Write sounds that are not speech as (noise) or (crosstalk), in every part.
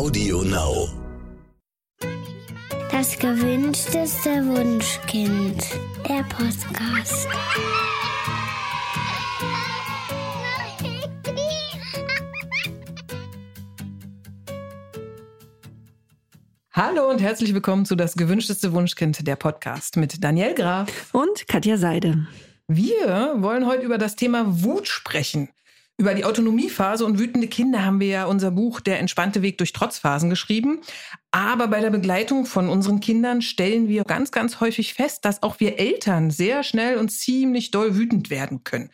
Audio Now. Das gewünschteste Wunschkind. Der Podcast. Hallo und herzlich willkommen zu Das gewünschteste Wunschkind, der Podcast mit Daniel Graf. Und Katja Seide. Wir wollen heute über das Thema Wut sprechen. Über die Autonomiephase und wütende Kinder haben wir ja unser Buch Der entspannte Weg durch Trotzphasen geschrieben. Aber bei der Begleitung von unseren Kindern stellen wir ganz, ganz häufig fest, dass auch wir Eltern sehr schnell und ziemlich doll wütend werden können.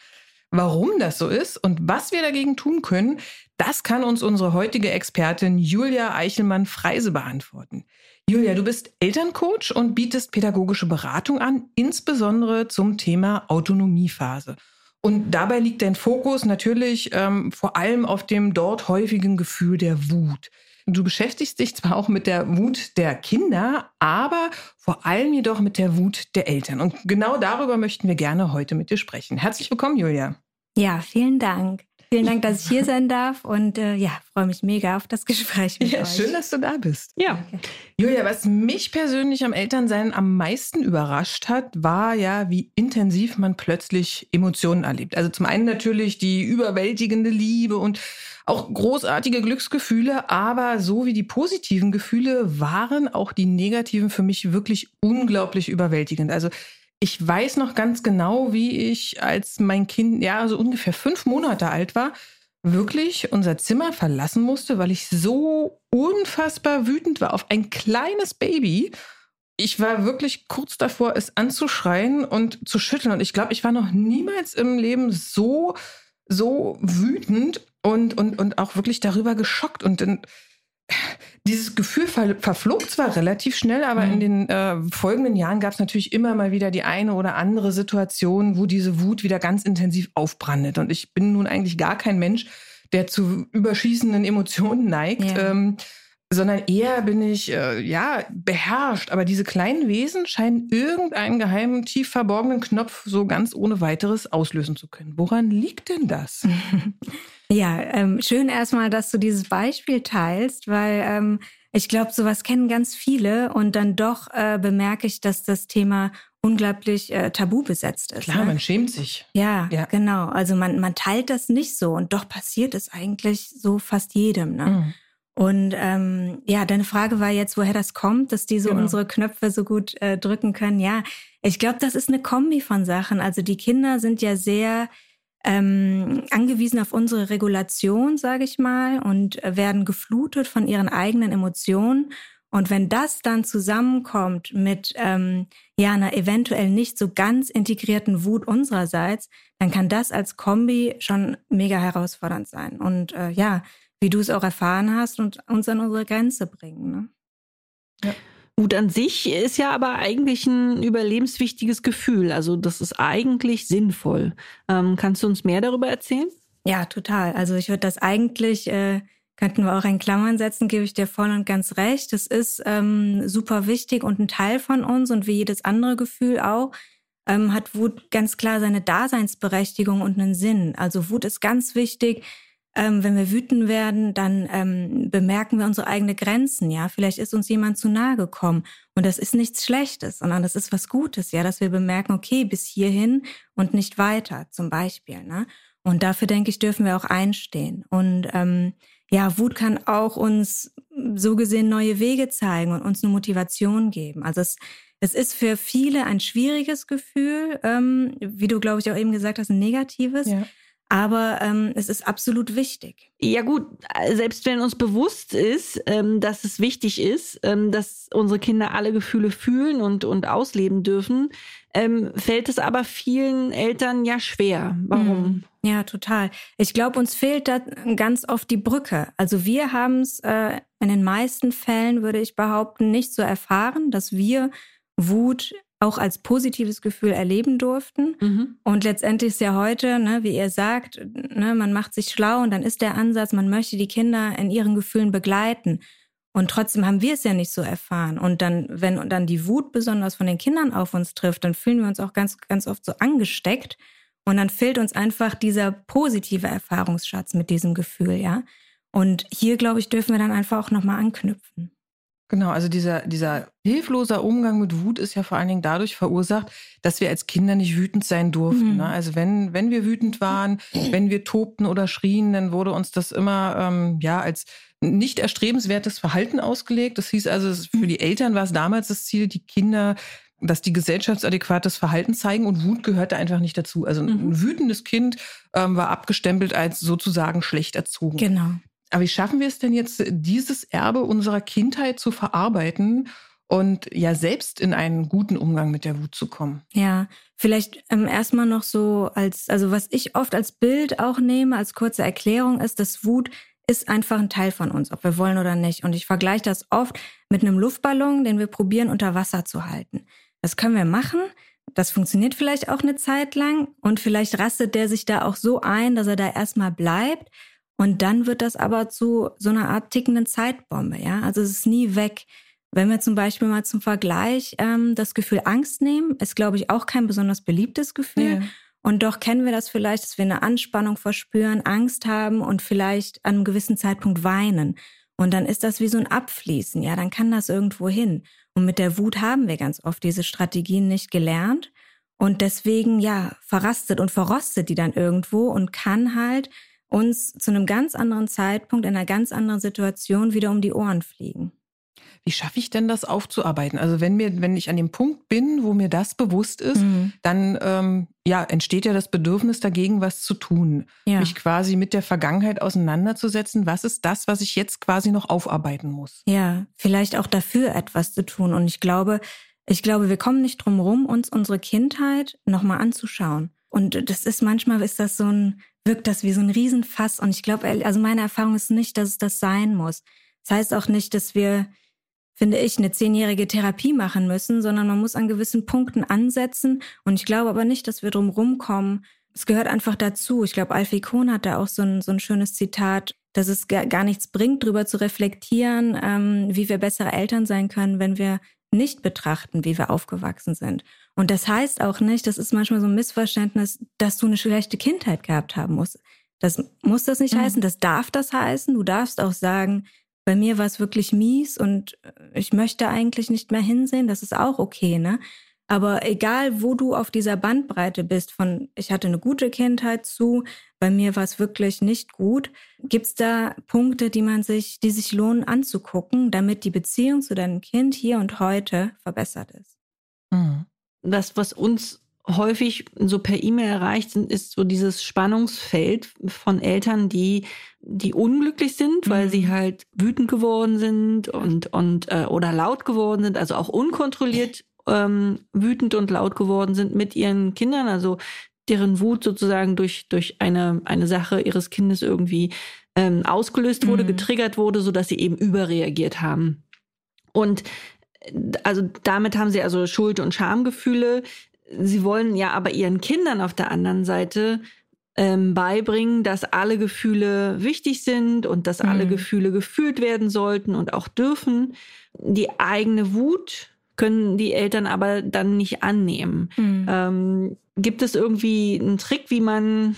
Warum das so ist und was wir dagegen tun können, das kann uns unsere heutige Expertin Julia Eichelmann-Freise beantworten. Julia, du bist Elterncoach und bietest pädagogische Beratung an, insbesondere zum Thema Autonomiephase. Und dabei liegt dein Fokus natürlich ähm, vor allem auf dem dort häufigen Gefühl der Wut. Du beschäftigst dich zwar auch mit der Wut der Kinder, aber vor allem jedoch mit der Wut der Eltern. Und genau darüber möchten wir gerne heute mit dir sprechen. Herzlich willkommen, Julia. Ja, vielen Dank. Vielen Dank, dass ich hier sein darf und äh, ja, freue mich mega auf das Gespräch mit ja, euch. Schön, dass du da bist. Ja. Julia, was mich persönlich am Elternsein am meisten überrascht hat, war ja, wie intensiv man plötzlich Emotionen erlebt. Also zum einen natürlich die überwältigende Liebe und auch großartige Glücksgefühle, aber so wie die positiven Gefühle waren auch die negativen für mich wirklich unglaublich überwältigend. Also ich weiß noch ganz genau, wie ich, als mein Kind ja so ungefähr fünf Monate alt war, wirklich unser Zimmer verlassen musste, weil ich so unfassbar wütend war auf ein kleines Baby. Ich war wirklich kurz davor, es anzuschreien und zu schütteln. Und ich glaube, ich war noch niemals im Leben so, so wütend und, und, und auch wirklich darüber geschockt. Und dann dieses Gefühl ver verflog zwar relativ schnell, aber mhm. in den äh, folgenden Jahren gab es natürlich immer mal wieder die eine oder andere Situation, wo diese Wut wieder ganz intensiv aufbrandet. Und ich bin nun eigentlich gar kein Mensch, der zu überschießenden Emotionen neigt. Ja. Ähm, sondern eher bin ich äh, ja beherrscht. Aber diese kleinen Wesen scheinen irgendeinen geheimen, tief verborgenen Knopf so ganz ohne weiteres auslösen zu können. Woran liegt denn das? (laughs) Ja, ähm, schön erstmal, dass du dieses Beispiel teilst, weil ähm, ich glaube, sowas kennen ganz viele und dann doch äh, bemerke ich, dass das Thema unglaublich äh, tabu besetzt ist. Klar, ne? man schämt sich. Ja, ja, genau. Also man, man teilt das nicht so und doch passiert es eigentlich so fast jedem. Ne? Mhm. Und ähm, ja, deine Frage war jetzt, woher das kommt, dass die so genau. unsere Knöpfe so gut äh, drücken können. Ja, ich glaube, das ist eine Kombi von Sachen. Also die Kinder sind ja sehr ähm, angewiesen auf unsere Regulation, sage ich mal, und werden geflutet von ihren eigenen Emotionen. Und wenn das dann zusammenkommt mit ähm, ja einer eventuell nicht so ganz integrierten Wut unsererseits, dann kann das als Kombi schon mega herausfordernd sein. Und äh, ja, wie du es auch erfahren hast und uns an unsere Grenze bringen. Ne? Ja. Wut an sich ist ja aber eigentlich ein überlebenswichtiges Gefühl. Also das ist eigentlich sinnvoll. Ähm, kannst du uns mehr darüber erzählen? Ja, total. Also ich würde das eigentlich, äh, könnten wir auch in Klammern setzen, gebe ich dir voll und ganz recht. Das ist ähm, super wichtig und ein Teil von uns und wie jedes andere Gefühl auch, ähm, hat Wut ganz klar seine Daseinsberechtigung und einen Sinn. Also Wut ist ganz wichtig ähm, wenn wir wütend werden, dann ähm, bemerken wir unsere eigenen Grenzen, ja. Vielleicht ist uns jemand zu nahe gekommen. Und das ist nichts Schlechtes, sondern das ist was Gutes, ja, dass wir bemerken, okay, bis hierhin und nicht weiter, zum Beispiel. Ne? Und dafür, denke ich, dürfen wir auch einstehen. Und ähm, ja, Wut kann auch uns so gesehen neue Wege zeigen und uns eine Motivation geben. Also es, es ist für viele ein schwieriges Gefühl, ähm, wie du, glaube ich, auch eben gesagt hast, ein negatives. Ja. Aber ähm, es ist absolut wichtig. Ja gut, selbst wenn uns bewusst ist, ähm, dass es wichtig ist, ähm, dass unsere Kinder alle Gefühle fühlen und, und ausleben dürfen, ähm, fällt es aber vielen Eltern ja schwer. Warum? Mhm. Ja, total. Ich glaube, uns fehlt da ganz oft die Brücke. Also wir haben es äh, in den meisten Fällen, würde ich behaupten, nicht so erfahren, dass wir Wut auch als positives Gefühl erleben durften. Mhm. Und letztendlich ist ja heute, ne, wie ihr sagt, ne, man macht sich schlau und dann ist der Ansatz, man möchte die Kinder in ihren Gefühlen begleiten. Und trotzdem haben wir es ja nicht so erfahren. Und dann, wenn dann die Wut besonders von den Kindern auf uns trifft, dann fühlen wir uns auch ganz, ganz oft so angesteckt. Und dann fehlt uns einfach dieser positive Erfahrungsschatz mit diesem Gefühl, ja. Und hier, glaube ich, dürfen wir dann einfach auch nochmal anknüpfen. Genau, also dieser, dieser hilfloser Umgang mit Wut ist ja vor allen Dingen dadurch verursacht, dass wir als Kinder nicht wütend sein durften. Mhm. Ne? Also wenn, wenn wir wütend waren, wenn wir tobten oder schrien, dann wurde uns das immer ähm, ja als nicht erstrebenswertes Verhalten ausgelegt. Das hieß also, für die Eltern war es damals das Ziel, die Kinder dass die gesellschaftsadäquates Verhalten zeigen und Wut gehörte einfach nicht dazu. Also ein mhm. wütendes Kind ähm, war abgestempelt als sozusagen schlecht erzogen. Genau. Aber wie schaffen wir es denn jetzt, dieses Erbe unserer Kindheit zu verarbeiten und ja selbst in einen guten Umgang mit der Wut zu kommen? Ja, vielleicht ähm, erstmal noch so als, also was ich oft als Bild auch nehme, als kurze Erklärung ist, dass Wut ist einfach ein Teil von uns, ob wir wollen oder nicht. Und ich vergleiche das oft mit einem Luftballon, den wir probieren unter Wasser zu halten. Das können wir machen. Das funktioniert vielleicht auch eine Zeit lang und vielleicht rastet der sich da auch so ein, dass er da erstmal bleibt. Und dann wird das aber zu so einer Art tickenden Zeitbombe, ja. Also es ist nie weg. Wenn wir zum Beispiel mal zum Vergleich ähm, das Gefühl Angst nehmen, ist, glaube ich, auch kein besonders beliebtes Gefühl. Ja. Und doch kennen wir das vielleicht, dass wir eine Anspannung verspüren, Angst haben und vielleicht an einem gewissen Zeitpunkt weinen. Und dann ist das wie so ein Abfließen, ja, dann kann das irgendwo hin. Und mit der Wut haben wir ganz oft diese Strategien nicht gelernt. Und deswegen, ja, verrastet und verrostet die dann irgendwo und kann halt uns zu einem ganz anderen Zeitpunkt, in einer ganz anderen Situation wieder um die Ohren fliegen. Wie schaffe ich denn das aufzuarbeiten? Also wenn mir, wenn ich an dem Punkt bin, wo mir das bewusst ist, mhm. dann ähm, ja entsteht ja das Bedürfnis dagegen, was zu tun, ja. mich quasi mit der Vergangenheit auseinanderzusetzen. Was ist das, was ich jetzt quasi noch aufarbeiten muss? Ja, vielleicht auch dafür etwas zu tun. Und ich glaube, ich glaube, wir kommen nicht drum rum, uns unsere Kindheit nochmal anzuschauen. Und das ist manchmal ist das so ein wirkt das wie so ein Riesenfass. Und ich glaube, also meine Erfahrung ist nicht, dass es das sein muss. Das heißt auch nicht, dass wir, finde ich, eine zehnjährige Therapie machen müssen, sondern man muss an gewissen Punkten ansetzen. Und ich glaube aber nicht, dass wir drum rumkommen. Es gehört einfach dazu. Ich glaube, Alfie Kohn hat da auch so ein, so ein schönes Zitat, dass es gar, nichts bringt, darüber zu reflektieren, ähm, wie wir bessere Eltern sein können, wenn wir nicht betrachten, wie wir aufgewachsen sind. Und das heißt auch nicht, das ist manchmal so ein Missverständnis, dass du eine schlechte Kindheit gehabt haben musst. Das muss das nicht mhm. heißen, das darf das heißen. Du darfst auch sagen, bei mir war es wirklich mies und ich möchte eigentlich nicht mehr hinsehen, das ist auch okay, ne? Aber egal, wo du auf dieser Bandbreite bist, von ich hatte eine gute Kindheit zu, bei mir war es wirklich nicht gut, gibt's da Punkte, die man sich, die sich lohnen anzugucken, damit die Beziehung zu deinem Kind hier und heute verbessert ist. Mhm. Das, was uns häufig so per E-Mail erreicht sind, ist so dieses Spannungsfeld von Eltern, die die unglücklich sind, weil mhm. sie halt wütend geworden sind und und äh, oder laut geworden sind, also auch unkontrolliert ähm, wütend und laut geworden sind mit ihren Kindern, also deren Wut sozusagen durch, durch eine, eine Sache ihres Kindes irgendwie ähm, ausgelöst wurde, mhm. getriggert wurde, so dass sie eben überreagiert haben. Und also damit haben sie also Schuld- und Schamgefühle. Sie wollen ja aber ihren Kindern auf der anderen Seite ähm, beibringen, dass alle Gefühle wichtig sind und dass mhm. alle Gefühle gefühlt werden sollten und auch dürfen. Die eigene Wut können die Eltern aber dann nicht annehmen. Mhm. Ähm, gibt es irgendwie einen Trick, wie man,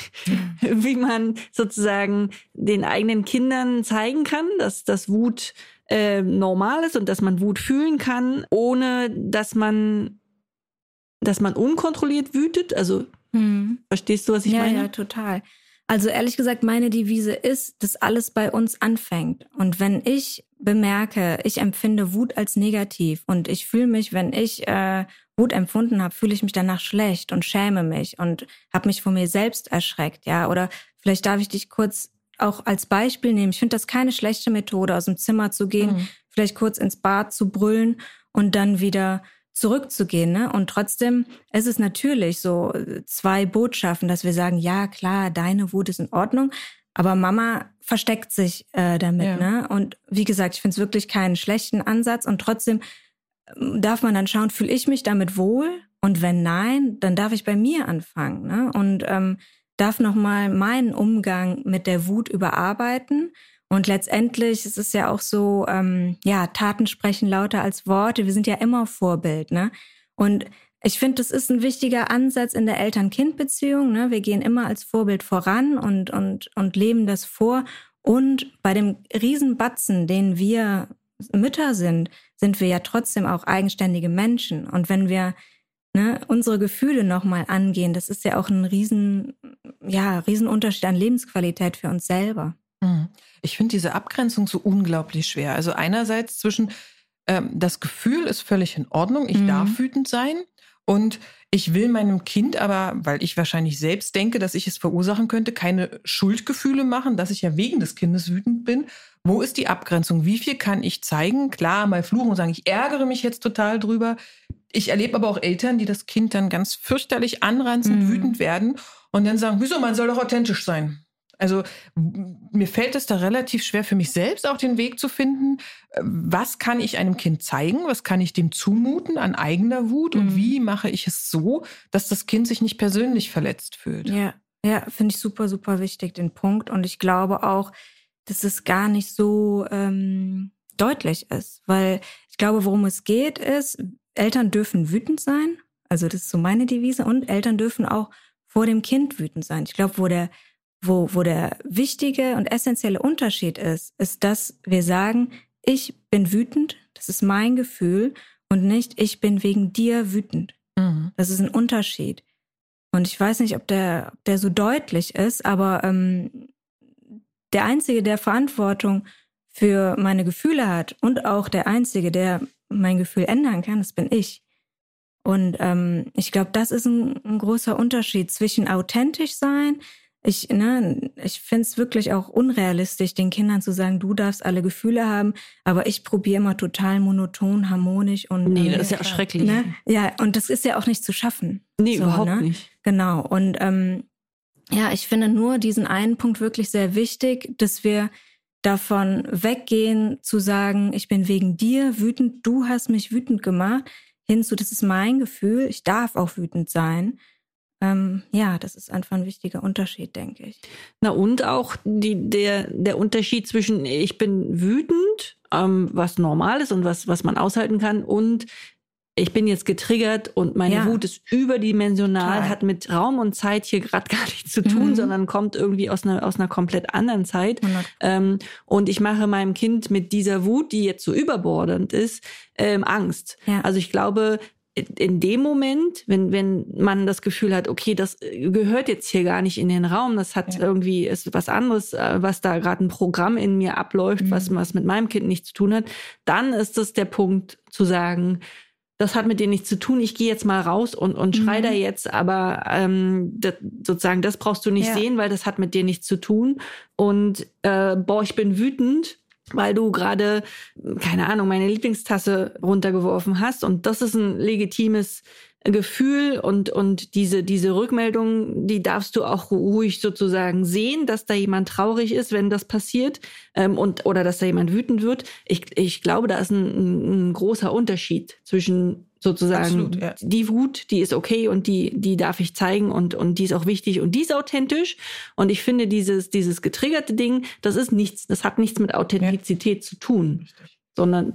(laughs) wie man sozusagen den eigenen Kindern zeigen kann, dass das Wut äh, normal ist und dass man Wut fühlen kann, ohne dass man, dass man unkontrolliert wütet? Also mhm. verstehst du, was ich ja, meine? Ja, total. Also ehrlich gesagt, meine Devise ist, dass alles bei uns anfängt. Und wenn ich bemerke, ich empfinde Wut als negativ und ich fühle mich, wenn ich äh, Wut empfunden habe, fühle ich mich danach schlecht und schäme mich und habe mich vor mir selbst erschreckt, ja. Oder vielleicht darf ich dich kurz auch als Beispiel nehmen. Ich finde das keine schlechte Methode, aus dem Zimmer zu gehen, mhm. vielleicht kurz ins Bad zu brüllen und dann wieder zurückzugehen. Ne? Und trotzdem ist es natürlich so zwei Botschaften, dass wir sagen, ja klar, deine Wut ist in Ordnung, aber Mama versteckt sich äh, damit. Ja. Ne? Und wie gesagt, ich finde es wirklich keinen schlechten Ansatz. Und trotzdem ähm, darf man dann schauen, fühle ich mich damit wohl? Und wenn nein, dann darf ich bei mir anfangen. Ne? Und ähm, darf nochmal meinen Umgang mit der Wut überarbeiten und letztendlich ist es ja auch so, ähm, ja, Taten sprechen lauter als Worte. Wir sind ja immer Vorbild, ne? Und ich finde, das ist ein wichtiger Ansatz in der Eltern-Kind-Beziehung. Ne? Wir gehen immer als Vorbild voran und, und, und leben das vor. Und bei dem Riesenbatzen, den wir Mütter sind, sind wir ja trotzdem auch eigenständige Menschen. Und wenn wir ne, unsere Gefühle nochmal angehen, das ist ja auch ein riesen, ja, Riesenunterschied an Lebensqualität für uns selber. Mhm. Ich finde diese Abgrenzung so unglaublich schwer. Also einerseits zwischen ähm, das Gefühl ist völlig in Ordnung, ich mhm. darf wütend sein und ich will meinem Kind aber, weil ich wahrscheinlich selbst denke, dass ich es verursachen könnte, keine Schuldgefühle machen, dass ich ja wegen des Kindes wütend bin. Wo ist die Abgrenzung? Wie viel kann ich zeigen? Klar, mal fluchen und sagen, ich ärgere mich jetzt total drüber. Ich erlebe aber auch Eltern, die das Kind dann ganz fürchterlich anranzen, mhm. wütend werden und dann sagen, wieso, man soll doch authentisch sein. Also mir fällt es da relativ schwer für mich selbst auch den Weg zu finden, was kann ich einem Kind zeigen, was kann ich dem zumuten an eigener Wut und mhm. wie mache ich es so, dass das Kind sich nicht persönlich verletzt fühlt. Ja, ja, finde ich super, super wichtig, den Punkt. Und ich glaube auch, dass es gar nicht so ähm, deutlich ist, weil ich glaube, worum es geht, ist, Eltern dürfen wütend sein. Also das ist so meine Devise. Und Eltern dürfen auch vor dem Kind wütend sein. Ich glaube, wo der wo, wo der wichtige und essentielle Unterschied ist, ist, dass wir sagen, ich bin wütend, das ist mein Gefühl und nicht, ich bin wegen dir wütend. Mhm. Das ist ein Unterschied. Und ich weiß nicht, ob der, ob der so deutlich ist, aber ähm, der Einzige, der Verantwortung für meine Gefühle hat und auch der Einzige, der mein Gefühl ändern kann, das bin ich. Und ähm, ich glaube, das ist ein, ein großer Unterschied zwischen authentisch sein, ich, ne, ich finde es wirklich auch unrealistisch, den Kindern zu sagen, du darfst alle Gefühle haben, aber ich probiere immer total monoton, harmonisch und. Nee, das ist ja auch schrecklich. Ne? Ja, und das ist ja auch nicht zu schaffen. Nee, so, überhaupt ne? nicht. Genau. Und ähm, ja, ich finde nur diesen einen Punkt wirklich sehr wichtig, dass wir davon weggehen zu sagen, ich bin wegen dir wütend, du hast mich wütend gemacht, hinzu, das ist mein Gefühl, ich darf auch wütend sein. Ähm, ja, das ist einfach ein wichtiger Unterschied, denke ich. Na und auch die, der, der Unterschied zwischen ich bin wütend, ähm, was normal ist und was, was man aushalten kann, und ich bin jetzt getriggert und meine ja. Wut ist überdimensional, Total. hat mit Raum und Zeit hier gerade (laughs) gar nichts zu tun, mhm. sondern kommt irgendwie aus einer, aus einer komplett anderen Zeit. Ähm, und ich mache meinem Kind mit dieser Wut, die jetzt so überbordend ist, ähm, Angst. Ja. Also ich glaube, in dem Moment, wenn, wenn man das Gefühl hat, okay, das gehört jetzt hier gar nicht in den Raum, das hat ja. irgendwie ist was anderes, äh, was da gerade ein Programm in mir abläuft, mhm. was, was mit meinem Kind nichts zu tun hat, dann ist das der Punkt zu sagen, das hat mit dir nichts zu tun, ich gehe jetzt mal raus und, und schrei mhm. da jetzt, aber ähm, das, sozusagen, das brauchst du nicht ja. sehen, weil das hat mit dir nichts zu tun. Und äh, boah, ich bin wütend, weil du gerade, keine Ahnung, meine Lieblingstasse runtergeworfen hast. Und das ist ein legitimes Gefühl und, und diese, diese Rückmeldung, die darfst du auch ruhig sozusagen sehen, dass da jemand traurig ist, wenn das passiert, ähm, und, oder dass da jemand wütend wird. Ich, ich glaube, da ist ein, ein großer Unterschied zwischen sozusagen Absolut, ja. die Wut, die ist okay und die, die darf ich zeigen und, und die ist auch wichtig und die ist authentisch. Und ich finde, dieses, dieses getriggerte Ding, das ist nichts, das hat nichts mit Authentizität ja. zu tun, Richtig. sondern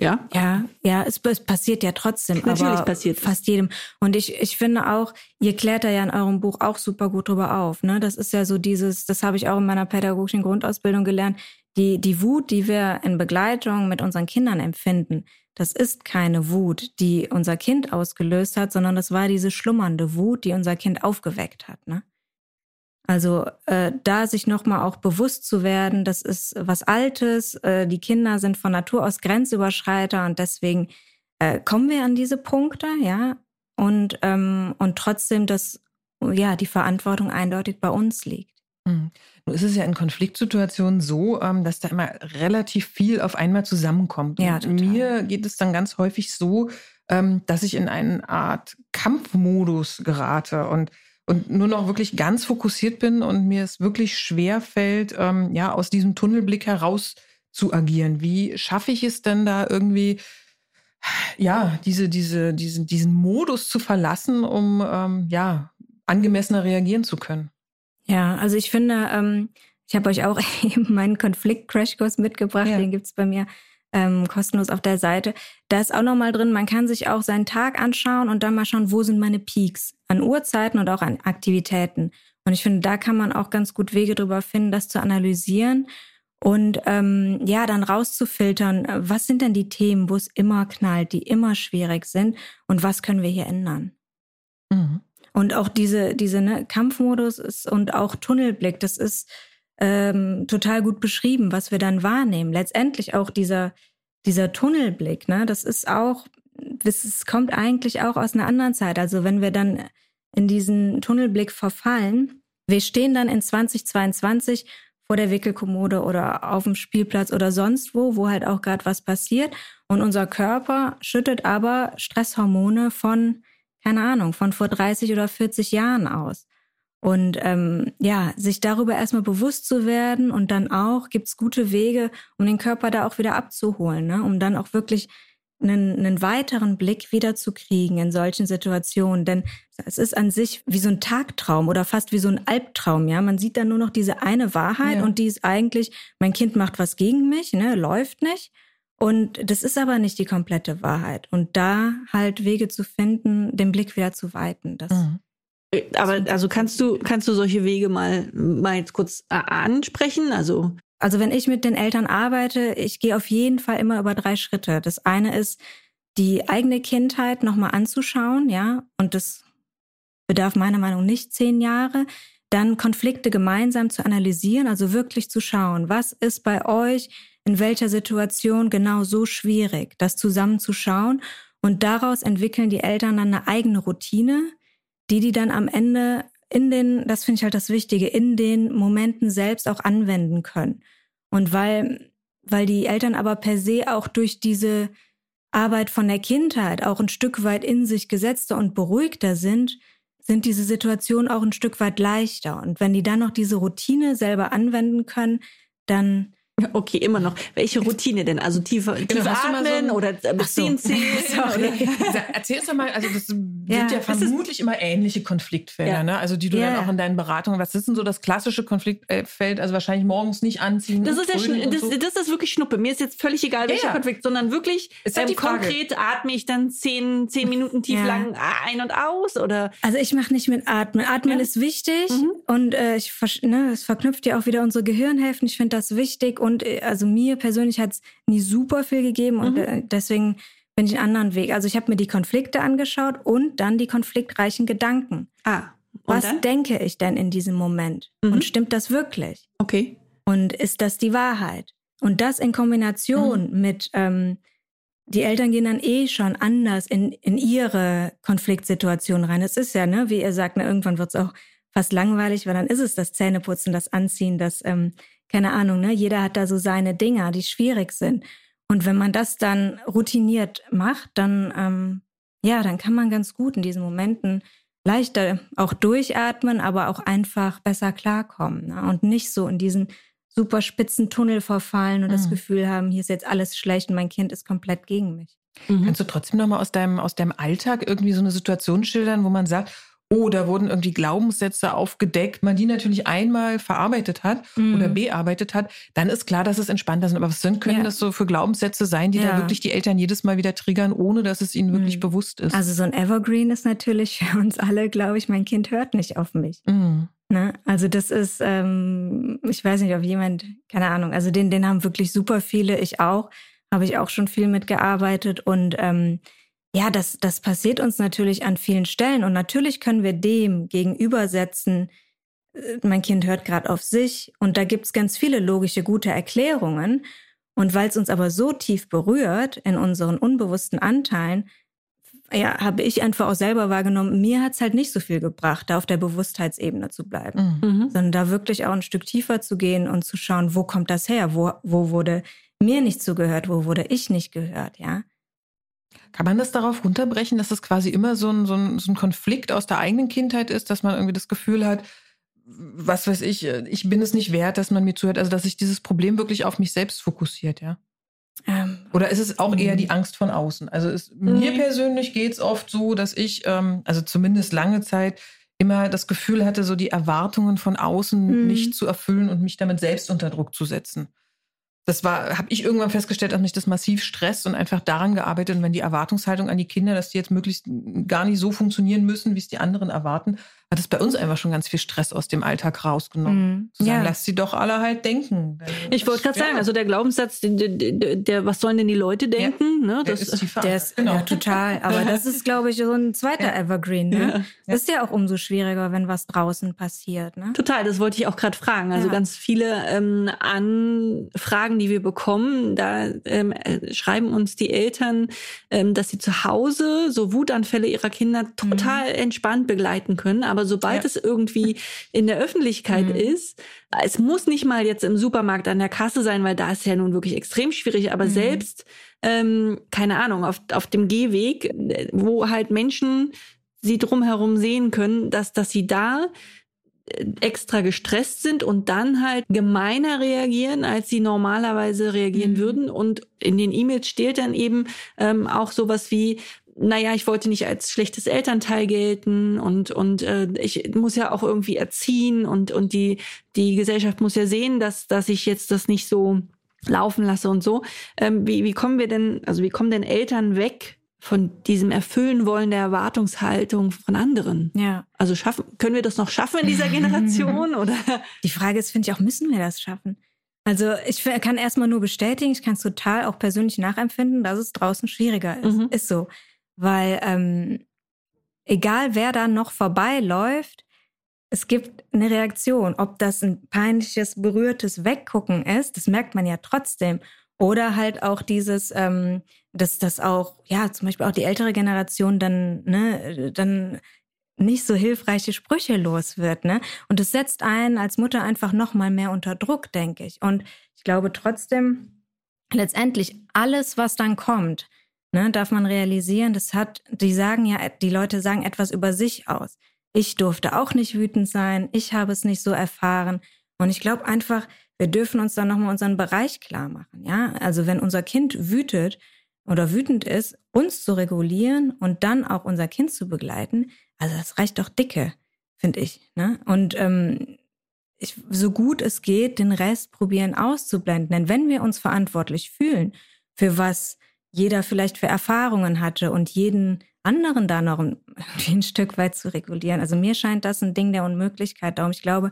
ja. Ja, ja, es, es passiert ja trotzdem. Natürlich aber passiert fast jedem. Und ich, ich finde auch, ihr klärt da ja in eurem Buch auch super gut drüber auf. Ne? Das ist ja so dieses, das habe ich auch in meiner pädagogischen Grundausbildung gelernt. Die, die Wut, die wir in Begleitung mit unseren Kindern empfinden, das ist keine Wut, die unser Kind ausgelöst hat, sondern das war diese schlummernde Wut, die unser Kind aufgeweckt hat. Ne? Also äh, da sich nochmal auch bewusst zu werden, das ist was Altes, äh, die Kinder sind von Natur aus Grenzüberschreiter und deswegen äh, kommen wir an diese Punkte, ja, und, ähm, und trotzdem, dass ja die Verantwortung eindeutig bei uns liegt. Mhm. Nun ist es ja in Konfliktsituationen so, ähm, dass da immer relativ viel auf einmal zusammenkommt. Ja, und mir geht es dann ganz häufig so, ähm, dass ich in eine Art Kampfmodus gerate und und nur noch wirklich ganz fokussiert bin und mir es wirklich schwer fällt, ähm, ja, aus diesem Tunnelblick heraus zu agieren. Wie schaffe ich es denn da irgendwie, ja, diese, diese, diesen, diesen Modus zu verlassen, um ja, angemessener reagieren zu können? Ja, also ich finde, ähm, ich habe euch auch (laughs) eben meinen Konflikt-Crashkurs mitgebracht, ja. den gibt's bei mir ähm, kostenlos auf der Seite. Da ist auch nochmal drin, man kann sich auch seinen Tag anschauen und dann mal schauen, wo sind meine Peaks an Uhrzeiten und auch an Aktivitäten. Und ich finde, da kann man auch ganz gut Wege drüber finden, das zu analysieren und ähm, ja, dann rauszufiltern, was sind denn die Themen, wo es immer knallt, die immer schwierig sind und was können wir hier ändern. Mhm. Und auch diese, diese ne, Kampfmodus ist und auch Tunnelblick, das ist ähm, total gut beschrieben, was wir dann wahrnehmen. Letztendlich auch dieser, dieser Tunnelblick, ne, das ist auch, es kommt eigentlich auch aus einer anderen Zeit. Also wenn wir dann in diesen Tunnelblick verfallen, wir stehen dann in 2022 vor der Wickelkommode oder auf dem Spielplatz oder sonst wo, wo halt auch gerade was passiert. Und unser Körper schüttet aber Stresshormone von keine Ahnung, von vor 30 oder 40 Jahren aus. Und ähm, ja, sich darüber erstmal bewusst zu werden und dann auch gibt's gute Wege, um den Körper da auch wieder abzuholen, ne? um dann auch wirklich einen, einen weiteren Blick wieder zu kriegen in solchen Situationen. Denn es ist an sich wie so ein Tagtraum oder fast wie so ein Albtraum, ja. Man sieht dann nur noch diese eine Wahrheit ja. und die ist eigentlich, mein Kind macht was gegen mich, ne, läuft nicht. Und das ist aber nicht die komplette Wahrheit. Und da halt Wege zu finden, den Blick wieder zu weiten. Das mhm. Aber also kannst du, kannst du solche Wege mal, mal jetzt kurz äh, ansprechen? Also also wenn ich mit den Eltern arbeite, ich gehe auf jeden Fall immer über drei Schritte. Das eine ist, die eigene Kindheit nochmal anzuschauen, ja, und das bedarf meiner Meinung nach nicht zehn Jahre. Dann Konflikte gemeinsam zu analysieren, also wirklich zu schauen, was ist bei euch in welcher Situation genau so schwierig, das zusammenzuschauen. Und daraus entwickeln die Eltern dann eine eigene Routine, die die dann am Ende in den, das finde ich halt das Wichtige, in den Momenten selbst auch anwenden können. Und weil, weil die Eltern aber per se auch durch diese Arbeit von der Kindheit auch ein Stück weit in sich gesetzter und beruhigter sind, sind diese Situationen auch ein Stück weit leichter. Und wenn die dann noch diese Routine selber anwenden können, dann Okay, immer noch. Welche Routine denn? Also tiefer, genau, atmen so oder beziehen (laughs) so. Erzähl doch mal, also das sind ja, ja vermutlich immer ähnliche Konfliktfelder, ja. ne? Also die du ja. dann auch in deinen Beratungen, was ist denn so das klassische Konfliktfeld? Also wahrscheinlich morgens nicht anziehen. Das ist, ja, das, so. das ist wirklich Schnuppe. Mir ist jetzt völlig egal, welcher Konflikt, sondern wirklich ähm, konkret atme ich dann zehn, zehn Minuten tief lang ein und aus oder? Also ich mache nicht mit Atmen. Atmen ist wichtig mhm. und äh, ich, ne, es verknüpft ja auch wieder unsere Gehirnhälften. Ich finde das wichtig und äh, also mir persönlich hat es nie super viel gegeben und mhm. Äh, deswegen bin ich einen anderen Weg. Also ich habe mir die Konflikte angeschaut und dann die konfliktreichen Gedanken. Ah. Was dann? denke ich denn in diesem Moment? Mhm. Und stimmt das wirklich? Okay. Und ist das die Wahrheit? Und das in Kombination mhm. mit, ähm, die Eltern gehen dann eh schon anders in, in ihre Konfliktsituation rein. Es ist ja, ne, wie ihr sagt, ne, irgendwann wird es auch fast langweilig, weil dann ist es das Zähneputzen, das Anziehen, das ähm, keine Ahnung, ne? Jeder hat da so seine Dinger, die schwierig sind. Und wenn man das dann routiniert macht, dann, ähm, ja, dann kann man ganz gut in diesen Momenten leichter auch durchatmen, aber auch einfach besser klarkommen ne? und nicht so in diesen super spitzen Tunnel verfallen und mhm. das Gefühl haben, hier ist jetzt alles schlecht und mein Kind ist komplett gegen mich. Mhm. Kannst du trotzdem nochmal aus deinem, aus deinem Alltag irgendwie so eine Situation schildern, wo man sagt, oh, da wurden irgendwie Glaubenssätze aufgedeckt, man die natürlich einmal verarbeitet hat mhm. oder bearbeitet hat, dann ist klar, dass es entspannter sind. Aber was sind, können ja. das so für Glaubenssätze sein, die ja. da wirklich die Eltern jedes Mal wieder triggern, ohne dass es ihnen wirklich mhm. bewusst ist? Also so ein Evergreen ist natürlich für uns alle, glaube ich, mein Kind hört nicht auf mich. Mhm. Ne? Also das ist, ähm, ich weiß nicht, ob jemand, keine Ahnung, also den, den haben wirklich super viele, ich auch, habe ich auch schon viel mitgearbeitet und ähm, ja, das, das passiert uns natürlich an vielen Stellen und natürlich können wir dem gegenübersetzen, äh, mein Kind hört gerade auf sich und da gibt's ganz viele logische, gute Erklärungen. Und weil es uns aber so tief berührt in unseren unbewussten Anteilen, ja, habe ich einfach auch selber wahrgenommen, mir hat's halt nicht so viel gebracht, da auf der Bewusstheitsebene zu bleiben, mhm. mhm. sondern da wirklich auch ein Stück tiefer zu gehen und zu schauen, wo kommt das her? Wo, wo wurde mir nicht zugehört? Wo wurde ich nicht gehört? Ja. Kann man das darauf runterbrechen, dass das quasi immer so ein, so, ein, so ein Konflikt aus der eigenen Kindheit ist, dass man irgendwie das Gefühl hat, was weiß ich, ich bin es nicht wert, dass man mir zuhört, also dass sich dieses Problem wirklich auf mich selbst fokussiert, ja? Ähm, Oder ist es auch eher mhm. die Angst von außen? Also ist, mir mhm. persönlich geht es oft so, dass ich, ähm, also zumindest lange Zeit, immer das Gefühl hatte, so die Erwartungen von außen mhm. nicht zu erfüllen und mich damit selbst unter Druck zu setzen das war, habe ich irgendwann festgestellt, dass mich das massiv stresst und einfach daran gearbeitet. Und wenn die Erwartungshaltung an die Kinder, dass die jetzt möglichst gar nicht so funktionieren müssen, wie es die anderen erwarten, hat es bei uns einfach schon ganz viel Stress aus dem Alltag rausgenommen. Mhm. Zu sagen, ja. lass sie doch alle halt denken. Ich wollte gerade sagen, also der Glaubenssatz, der, der, der, was sollen denn die Leute denken? Ja, ne, das der ist, der ist genau. ja, total. Aber das ist, glaube ich, so ein zweiter (laughs) Evergreen. Ne? Das ist ja auch umso schwieriger, wenn was draußen passiert. Ne? Total, das wollte ich auch gerade fragen. Also ganz viele ähm, Anfragen, die wir bekommen, da ähm, äh, schreiben uns die Eltern, ähm, dass sie zu Hause so Wutanfälle ihrer Kinder total mhm. entspannt begleiten können. Aber sobald ja. es irgendwie in der Öffentlichkeit mhm. ist, es muss nicht mal jetzt im Supermarkt an der Kasse sein, weil da ist ja nun wirklich extrem schwierig, aber mhm. selbst, ähm, keine Ahnung, auf, auf dem Gehweg, wo halt Menschen sie drumherum sehen können, dass, dass sie da äh, extra gestresst sind und dann halt gemeiner reagieren, als sie normalerweise reagieren mhm. würden. Und in den E-Mails steht dann eben ähm, auch sowas wie, naja, ich wollte nicht als schlechtes Elternteil gelten und, und äh, ich muss ja auch irgendwie erziehen und, und die, die Gesellschaft muss ja sehen, dass, dass ich jetzt das nicht so laufen lasse und so. Ähm, wie, wie kommen wir denn, also wie kommen denn Eltern weg von diesem Erfüllen wollen der Erwartungshaltung von anderen? Ja. Also schaffen, können wir das noch schaffen in dieser (laughs) Generation oder? Die Frage ist, finde ich auch, müssen wir das schaffen? Also ich kann erstmal nur bestätigen, ich kann es total auch persönlich nachempfinden, dass es draußen schwieriger ist. Mhm. Ist so weil ähm, egal wer da noch vorbeiläuft, es gibt eine Reaktion. Ob das ein peinliches, berührtes Weggucken ist, das merkt man ja trotzdem. Oder halt auch dieses, ähm, dass das auch, ja, zum Beispiel auch die ältere Generation dann, ne, dann nicht so hilfreiche Sprüche los wird, ne? Und es setzt einen als Mutter einfach noch mal mehr unter Druck, denke ich. Und ich glaube trotzdem, letztendlich alles, was dann kommt, ne, darf man realisieren, das hat, die sagen ja, die Leute sagen etwas über sich aus. Ich durfte auch nicht wütend sein, ich habe es nicht so erfahren. Und ich glaube einfach, wir dürfen uns dann nochmal unseren Bereich klar machen. Ja, also wenn unser Kind wütet oder wütend ist, uns zu regulieren und dann auch unser Kind zu begleiten, also das reicht doch dicke, finde ich. Ne? Und ähm, ich, so gut es geht, den Rest probieren auszublenden. Denn wenn wir uns verantwortlich fühlen für was jeder vielleicht für Erfahrungen hatte und jeden anderen da noch ein, (laughs) ein Stück weit zu regulieren. Also mir scheint das ein Ding der Unmöglichkeit. Darum, ich glaube,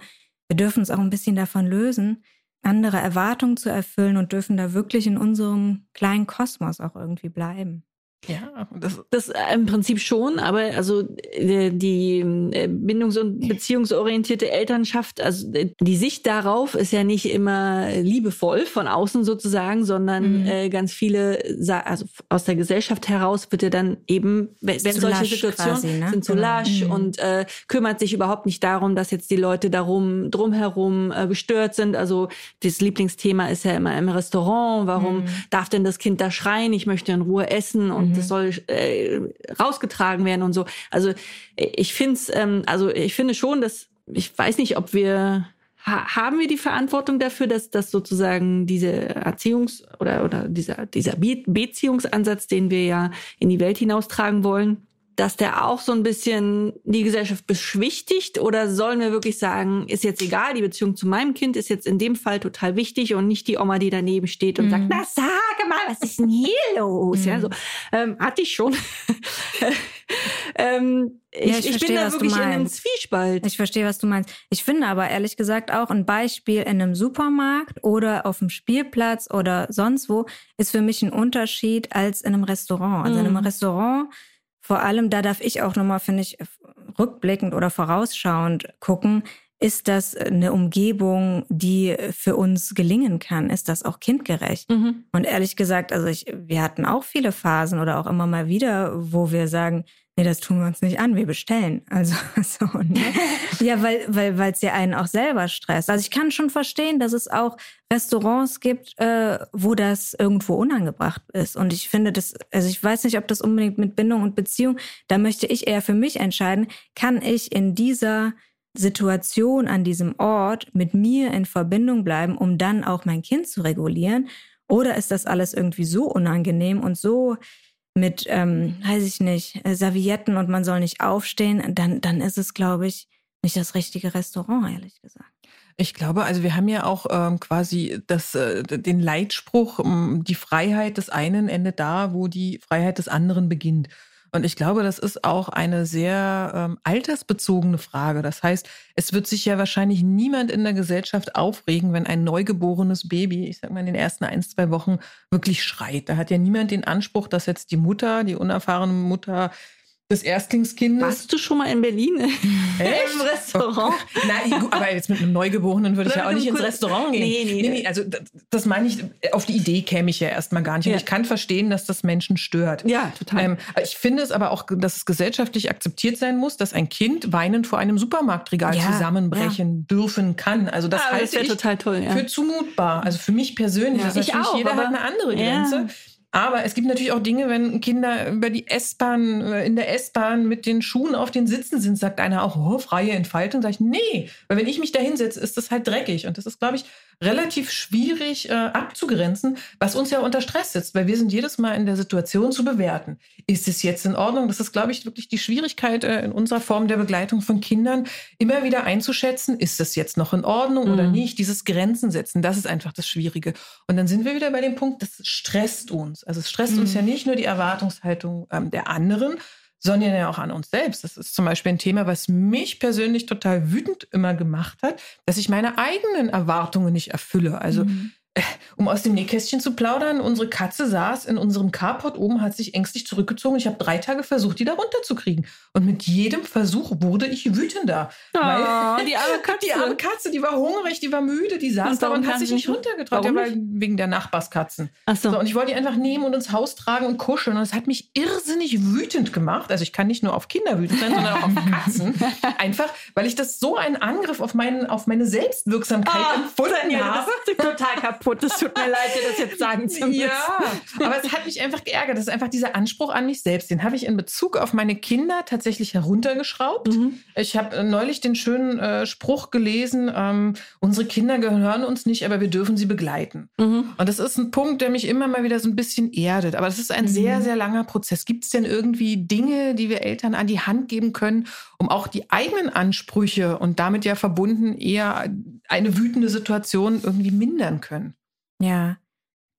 wir dürfen uns auch ein bisschen davon lösen, andere Erwartungen zu erfüllen und dürfen da wirklich in unserem kleinen Kosmos auch irgendwie bleiben. Ja, das, das äh, im Prinzip schon, aber also äh, die äh, bindungs- und beziehungsorientierte Elternschaft, also die Sicht darauf ist ja nicht immer liebevoll von außen sozusagen, sondern mhm. ganz viele, also aus der Gesellschaft heraus wird ja dann eben, wenn solche Situationen quasi, ne? sind zu genau. lasch mhm. und äh, kümmert sich überhaupt nicht darum, dass jetzt die Leute darum drumherum äh, gestört sind. Also das Lieblingsthema ist ja immer im Restaurant, warum mhm. darf denn das Kind da schreien? Ich möchte in Ruhe essen und das mhm. soll äh, rausgetragen werden und so. Also ich finde es, ähm, also ich finde schon, dass ich weiß nicht, ob wir ha haben wir die Verantwortung dafür, dass das sozusagen diese Erziehungs- oder oder dieser dieser Be Beziehungsansatz, den wir ja in die Welt hinaustragen wollen, dass der auch so ein bisschen die Gesellschaft beschwichtigt oder sollen wir wirklich sagen, ist jetzt egal, die Beziehung zu meinem Kind ist jetzt in dem Fall total wichtig und nicht die Oma, die daneben steht und mhm. sagt, na sage mal, was ist denn hier los? Mhm. Ja, so ähm, hatte ich schon. (laughs) ähm, ich, ja, ich, ich verstehe, bin da wirklich in einem Zwiespalt. Ich verstehe, was du meinst. Ich finde aber ehrlich gesagt auch ein Beispiel in einem Supermarkt oder auf dem Spielplatz oder sonst wo ist für mich ein Unterschied als in einem Restaurant. Also in einem mhm. Restaurant vor allem, da darf ich auch nochmal, finde ich, rückblickend oder vorausschauend gucken, ist das eine Umgebung, die für uns gelingen kann? Ist das auch kindgerecht? Mhm. Und ehrlich gesagt, also ich, wir hatten auch viele Phasen oder auch immer mal wieder, wo wir sagen, nee, das tun wir uns nicht an, wir bestellen. Also (laughs) so, ne? (laughs) ja, weil weil weil es ja einen auch selber stresst. Also ich kann schon verstehen, dass es auch Restaurants gibt, äh, wo das irgendwo unangebracht ist. Und ich finde das, also ich weiß nicht, ob das unbedingt mit Bindung und Beziehung, da möchte ich eher für mich entscheiden, kann ich in dieser Situation an diesem Ort mit mir in Verbindung bleiben, um dann auch mein Kind zu regulieren? Oder ist das alles irgendwie so unangenehm und so mit, ähm, weiß ich nicht, äh, Servietten und man soll nicht aufstehen, dann, dann ist es, glaube ich, nicht das richtige Restaurant, ehrlich gesagt. Ich glaube, also wir haben ja auch ähm, quasi das, äh, den Leitspruch, die Freiheit des einen endet da, wo die Freiheit des anderen beginnt. Und ich glaube, das ist auch eine sehr ähm, altersbezogene Frage. Das heißt, es wird sich ja wahrscheinlich niemand in der Gesellschaft aufregen, wenn ein neugeborenes Baby, ich sag mal in den ersten ein, zwei Wochen, wirklich schreit. Da hat ja niemand den Anspruch, dass jetzt die Mutter, die unerfahrene Mutter, des Erstlingskindes. Warst du schon mal in Berlin (laughs) Echt? im Restaurant? (laughs) Nein, aber jetzt mit einem Neugeborenen würde ich ja auch nicht ins Restaurant gehen. Nee, nee, nee, nee also das, das meine ich, auf die Idee käme ich ja erstmal gar nicht. Und Ja. ich kann verstehen, dass das Menschen stört. Ja, total. Ähm, ich finde es aber auch, dass es gesellschaftlich akzeptiert sein muss, dass ein Kind weinend vor einem Supermarktregal Ja, zusammenbrechen dürfen kann. Also das Ah, halte ich total toll, ja. für zumutbar. Also für mich persönlich. Ja. Das ist Ich natürlich, auch, jeder hat eine andere Ja. Grenze. Aber es gibt natürlich auch Dinge, wenn Kinder über die S-Bahn, äh, in der S-Bahn mit den Schuhen auf den Sitzen sind, sagt einer auch, oh, freie Entfaltung. Sag ich, nee, weil wenn ich mich da hinsetze, ist das halt dreckig. Und das ist, glaube ich, relativ schwierig äh, abzugrenzen, was uns ja unter Stress setzt, weil wir sind jedes Mal in der Situation zu bewerten. Ist es jetzt in Ordnung? Das ist, glaube ich, wirklich die Schwierigkeit äh, in unserer Form der Begleitung von Kindern, immer wieder einzuschätzen, ist das jetzt noch in Ordnung oder Mhm. nicht? Dieses Grenzen setzen, das ist einfach das Schwierige. Und dann sind wir wieder bei dem Punkt, das stresst uns. Also es stresst uns Mhm. ja nicht nur die Erwartungshaltung ähm, der anderen, sondern ja auch an uns selbst. Das ist zum Beispiel ein Thema, was mich persönlich total wütend immer gemacht hat, dass ich meine eigenen Erwartungen nicht erfülle. Also Mhm. Um aus dem Nähkästchen zu plaudern, unsere Katze saß in unserem Carport oben, hat sich ängstlich zurückgezogen. Ich habe drei Tage versucht, die da runterzukriegen. Und mit jedem Versuch wurde ich wütender. Oh, Weil- die (laughs) arme Katze. Die arme Katze, die war hungrig, die war müde, die saß Und da und hat sich nicht runtergetraut. Ja, wegen der Nachbarskatzen. Ach so. So, und ich wollte die einfach nehmen und ins Haus tragen und kuscheln. Und es hat mich irrsinnig wütend gemacht. Also ich kann nicht nur auf Kinder wütend sein, sondern auch auf (laughs) Katzen. Einfach, weil ich das so einen Angriff auf, meinen, auf meine Selbstwirksamkeit Ah, empfunden habe. das ist total kaputt. Es tut mir leid, dir das jetzt sagen zu müssen. Ja, aber es hat mich einfach geärgert. Das ist einfach dieser Anspruch an mich selbst. Den habe ich in Bezug auf meine Kinder tatsächlich heruntergeschraubt. Mhm. Ich habe äh, neulich den schönen äh, Spruch gelesen, ähm, unsere Kinder gehören uns nicht, aber wir dürfen sie begleiten. Mhm. Und das ist ein Punkt, der mich immer mal wieder so ein bisschen erdet. Aber das ist ein Mhm. sehr, sehr langer Prozess. Gibt es denn irgendwie Dinge, die wir Eltern an die Hand geben können, um auch die eigenen Ansprüche und damit ja verbunden eher eine wütende Situation irgendwie mindern können? Ja.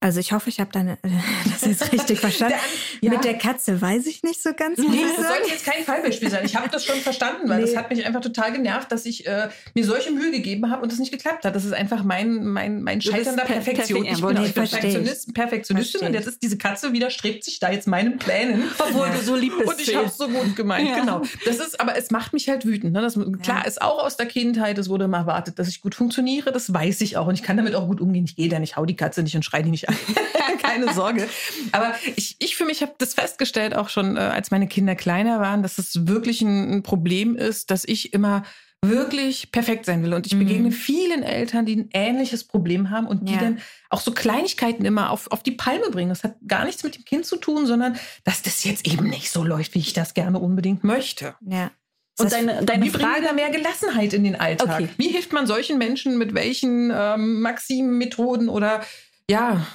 Also ich hoffe, ich habe deine, (laughs) das jetzt richtig verstanden. (laughs) Ja. Mit der Katze weiß ich nicht so ganz. Nee, das sollte jetzt kein Fallbeispiel sein. Ich habe das schon verstanden, weil Nee. das hat mich einfach total genervt, dass ich äh, mir solche Mühe gegeben habe und das nicht geklappt hat. Das ist einfach mein, mein, mein Du bist Scheitern der per- Perfektion. perfekt- Ich ja, bin, nee, ich bin. Perfektionist, Perfektionistin und jetzt ist diese Katze widerstrebt sich da jetzt meinen Plänen. (laughs) Obwohl du so lieb bist. Und ich habe es so gut gemeint, Ja. genau. Das ist, aber es macht mich halt wütend. Ne? Das, klar, ist auch aus der Kindheit, es wurde immer erwartet, dass ich gut funktioniere, das weiß ich auch. Und ich kann damit auch gut umgehen. Ich gehe da nicht, hau die Katze nicht und schrei die nicht an. (laughs) Keine Sorge. Aber ich, ich für mich habe das festgestellt, auch schon äh, als meine Kinder kleiner waren, dass es wirklich ein, ein Problem ist, dass ich immer wirklich perfekt sein will. Und ich Mhm. begegne vielen Eltern, die ein ähnliches Problem haben und die Ja. dann auch so Kleinigkeiten immer auf, auf die Palme bringen. Das hat gar nichts mit dem Kind zu tun, sondern dass das jetzt eben nicht so läuft, wie ich das gerne unbedingt möchte. Ja. Und deine, deine Wie Frage da mehr Gelassenheit in den Alltag? Okay. Wie hilft man solchen Menschen mit welchen ähm, Maximen, Methoden oder ja,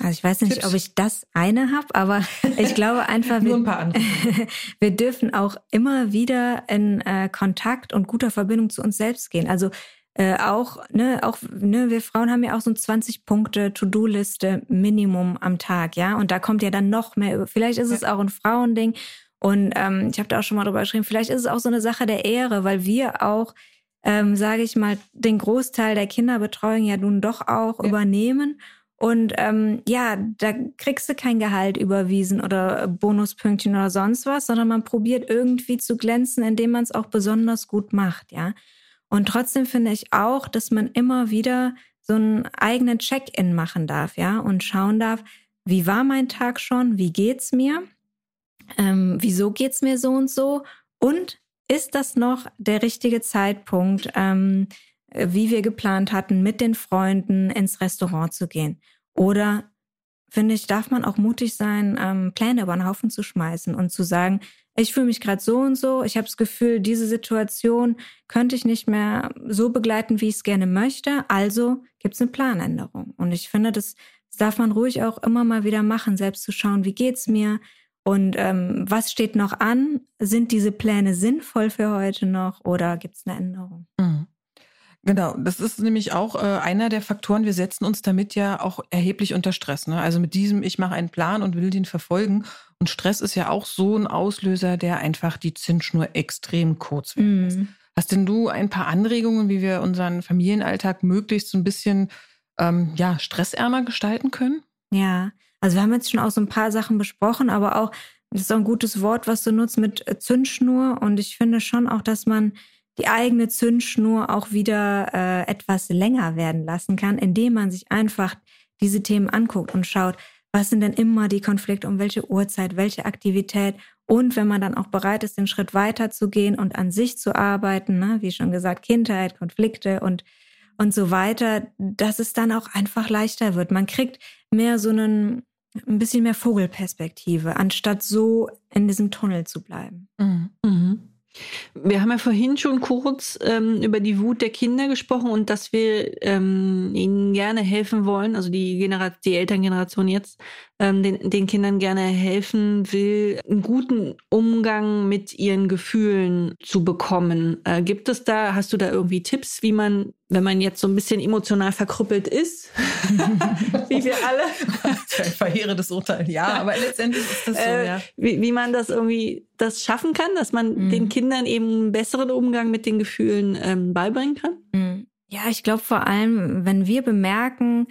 Also ich weiß nicht, Tipps? ob ich das eine habe, aber (laughs) ich glaube einfach, wir, ein (laughs) wir dürfen auch immer wieder in äh, Kontakt und guter Verbindung zu uns selbst gehen. Also äh, auch, ne, auch, ne, wir Frauen haben ja auch so ein 20 Punkte To-Do-Liste Minimum am Tag, ja. Und da kommt ja dann noch mehr. über- Vielleicht ist es auch ein Frauending. Und ähm, ich habe da auch schon mal drüber geschrieben. Vielleicht ist es auch so eine Sache der Ehre, weil wir auch, ähm, sage ich mal, den Großteil der Kinderbetreuung ja nun doch auch Ja. übernehmen. Und ähm, ja, da kriegst du kein Gehalt überwiesen oder Bonuspünktchen oder sonst was, sondern man probiert irgendwie zu glänzen, indem man es auch besonders gut macht, ja. Und trotzdem finde ich auch, dass man immer wieder so einen eigenen Check-in machen darf, ja, und schauen darf, wie war mein Tag schon, wie geht's mir, ähm, wieso geht's mir so und so und ist das noch der richtige Zeitpunkt, ähm, äh, wie wir geplant hatten, mit den Freunden ins Restaurant zu gehen? Oder finde ich, darf man auch mutig sein, ähm, Pläne über den Haufen zu schmeißen und zu sagen, ich fühle mich gerade so und so, ich habe das Gefühl, diese Situation könnte ich nicht mehr so begleiten, wie ich es gerne möchte, also gibt es eine Planänderung. Und ich finde, das, das darf man ruhig auch immer mal wieder machen, selbst zu schauen, wie geht's mir und ähm, was steht noch an? Sind diese Pläne sinnvoll für heute noch oder gibt es eine Änderung? Mhm. Genau, das ist nämlich auch äh, einer der Faktoren. Wir setzen uns damit ja auch erheblich unter Stress. Ne? Also mit diesem, ich mache einen Plan und will den verfolgen. Und Stress ist ja auch so ein Auslöser, der einfach die Zinsschnur extrem kurz werden lässt. Mhm. Hast denn du ein paar Anregungen, wie wir unseren Familienalltag möglichst so ein bisschen ähm, ja, stressärmer gestalten können? Ja, also wir haben jetzt schon auch so ein paar Sachen besprochen, aber auch, das ist auch ein gutes Wort, was du nutzt mit Zündschnur. Und ich finde schon auch, dass man die eigene Zündschnur auch wieder äh, etwas länger werden lassen kann, indem man sich einfach diese Themen anguckt und schaut, was sind denn immer die Konflikte, um welche Uhrzeit, welche Aktivität. Und wenn man dann auch bereit ist, den Schritt weiterzugehen und an sich zu arbeiten, ne, wie schon gesagt, Kindheit, Konflikte und, und so weiter, dass es dann auch einfach leichter wird. Man kriegt mehr so einen, ein bisschen mehr Vogelperspektive, anstatt so in diesem Tunnel zu bleiben. Mhm. Wir haben ja vorhin schon kurz ähm, über die Wut der Kinder gesprochen und dass wir ähm, ihnen gerne helfen wollen, also die, Genera die Elterngeneration jetzt, ähm, den, den Kindern gerne helfen will, einen guten Umgang mit ihren Gefühlen zu bekommen. Äh, gibt es da, hast du da irgendwie Tipps, wie man, wenn man jetzt so ein bisschen emotional verkrüppelt ist, (laughs) wie wir alle, (laughs) Das ist ein verheerendes Urteil. Ja, aber letztendlich ist das so, äh, ja. wie, wie man das irgendwie das schaffen kann, dass man Mhm. den Kindern eben einen besseren Umgang mit den Gefühlen ähm, beibringen kann? Mhm. Ja, ich glaube vor allem, wenn wir bemerken,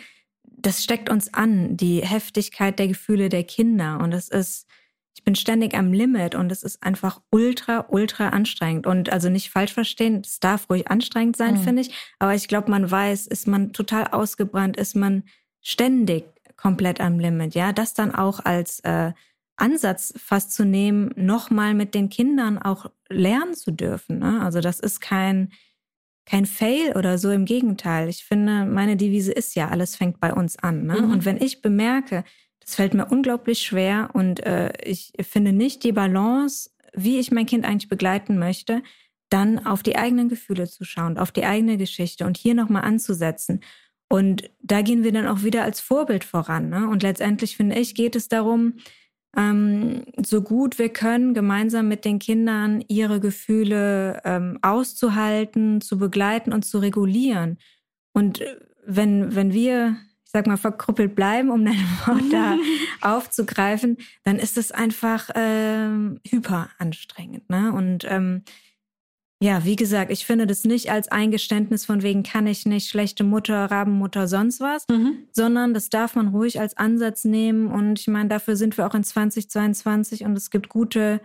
das steckt uns an, die Heftigkeit der Gefühle der Kinder. Und es ist, ich bin ständig am Limit und es ist einfach ultra, ultra anstrengend. Und also nicht falsch verstehen, es darf ruhig anstrengend sein, Mhm. finde ich. Aber ich glaube, man weiß, ist man total ausgebrannt, ist man ständig komplett am Limit. Ja, das dann auch als äh, Ansatz fast zu nehmen, nochmal mit den Kindern auch lernen zu dürfen. Ne? Also das ist kein, kein Fail oder so, im Gegenteil. Ich finde, meine Devise ist ja, alles fängt bei uns an. Ne? Mhm. Und wenn ich bemerke, das fällt mir unglaublich schwer und äh, ich finde nicht die Balance, wie ich mein Kind eigentlich begleiten möchte, dann auf die eigenen Gefühle zu schauen, auf die eigene Geschichte und hier nochmal anzusetzen. Und da gehen wir dann auch wieder als Vorbild voran. Ne? Und letztendlich finde ich, geht es darum, ähm, so gut wir können, gemeinsam mit den Kindern ihre Gefühle ähm, auszuhalten, zu begleiten und zu regulieren. Und äh, wenn, wenn wir, ich sag mal, verkrüppelt bleiben, um dein Wort da (laughs) aufzugreifen, dann ist es einfach ähm, hyper anstrengend. Ne? Und ähm, ja, wie gesagt, ich finde das nicht als Eingeständnis von wegen kann ich nicht, schlechte Mutter, Rabenmutter, sonst was, sondern das darf man ruhig als Ansatz nehmen. Und ich meine, dafür sind wir auch in 2022 und es gibt gute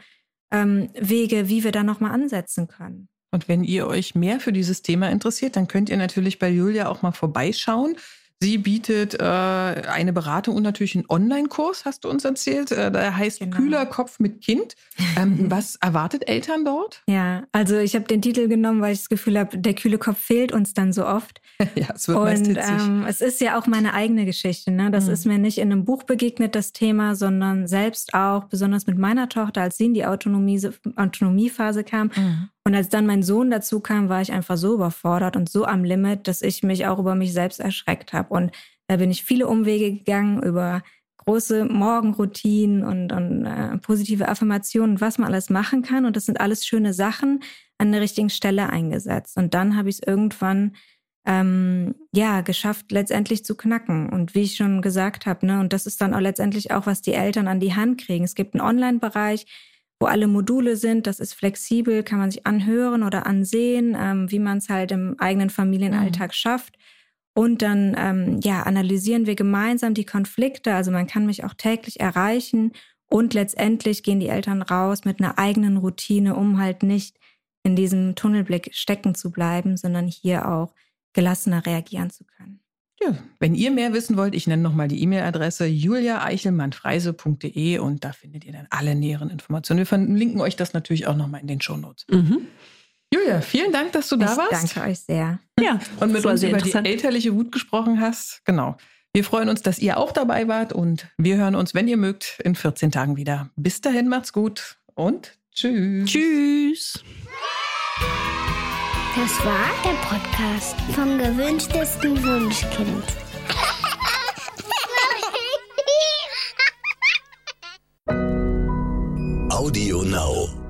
ähm, Wege, wie wir da nochmal ansetzen können. Und wenn ihr euch mehr für dieses Thema interessiert, dann könnt ihr natürlich bei Julia auch mal vorbeischauen. Sie bietet äh, eine Beratung und natürlich einen Online-Kurs, hast du uns erzählt. Äh, der heißt Genau. Kühler Kopf mit Kind. Ähm, (laughs) was erwartet Eltern dort? Ja, also ich habe den Titel genommen, weil ich das Gefühl habe, der kühle Kopf fehlt uns dann so oft. (laughs) ja, es wird meist Und hitzig. ähm, es ist ja auch meine eigene Geschichte. Ne? Das Mhm. ist mir nicht in einem Buch begegnet, das Thema, sondern selbst auch, besonders mit meiner Tochter, als sie in die Autonomie, Autonomiephase kam. Mhm. Und als dann mein Sohn dazu kam, war ich einfach so überfordert und so am Limit, dass ich mich auch über mich selbst erschreckt habe. Und da bin ich viele Umwege gegangen über große Morgenroutinen und, und äh, positive Affirmationen, was man alles machen kann. Und das sind alles schöne Sachen an der richtigen Stelle eingesetzt. Und dann habe ich es irgendwann ähm, ja geschafft, letztendlich zu knacken. Und wie ich schon gesagt habe, ne, und das ist dann auch letztendlich auch, was die Eltern an die Hand kriegen. Es gibt einen Online-Bereich, wo alle Module sind. Das ist flexibel, kann man sich anhören oder ansehen, ähm, wie man es halt im eigenen Familienalltag schafft. Und dann ähm, ja analysieren wir gemeinsam die Konflikte. Also man kann mich auch täglich erreichen und letztendlich gehen die Eltern raus mit einer eigenen Routine, um halt nicht in diesem Tunnelblick stecken zu bleiben, sondern hier auch gelassener reagieren zu können. Ja, wenn ihr mehr wissen wollt, ich nenne nochmal die E-Mail-Adresse juliaeichelmannfreise.de und da findet ihr dann alle näheren Informationen. Wir verlinken euch das natürlich auch nochmal in den Shownotes. Mhm. Julia, vielen Dank, dass du da ich warst. danke euch sehr. Ja, Und mit uns über die elterliche Wut gesprochen hast. Genau. Wir freuen uns, dass ihr auch dabei wart und wir hören uns, wenn ihr mögt, in 14 Tagen wieder. Bis dahin, macht's gut und tschüss. Tschüss. Das war der Podcast vom gewünschtesten Wunschkind. Audio Now.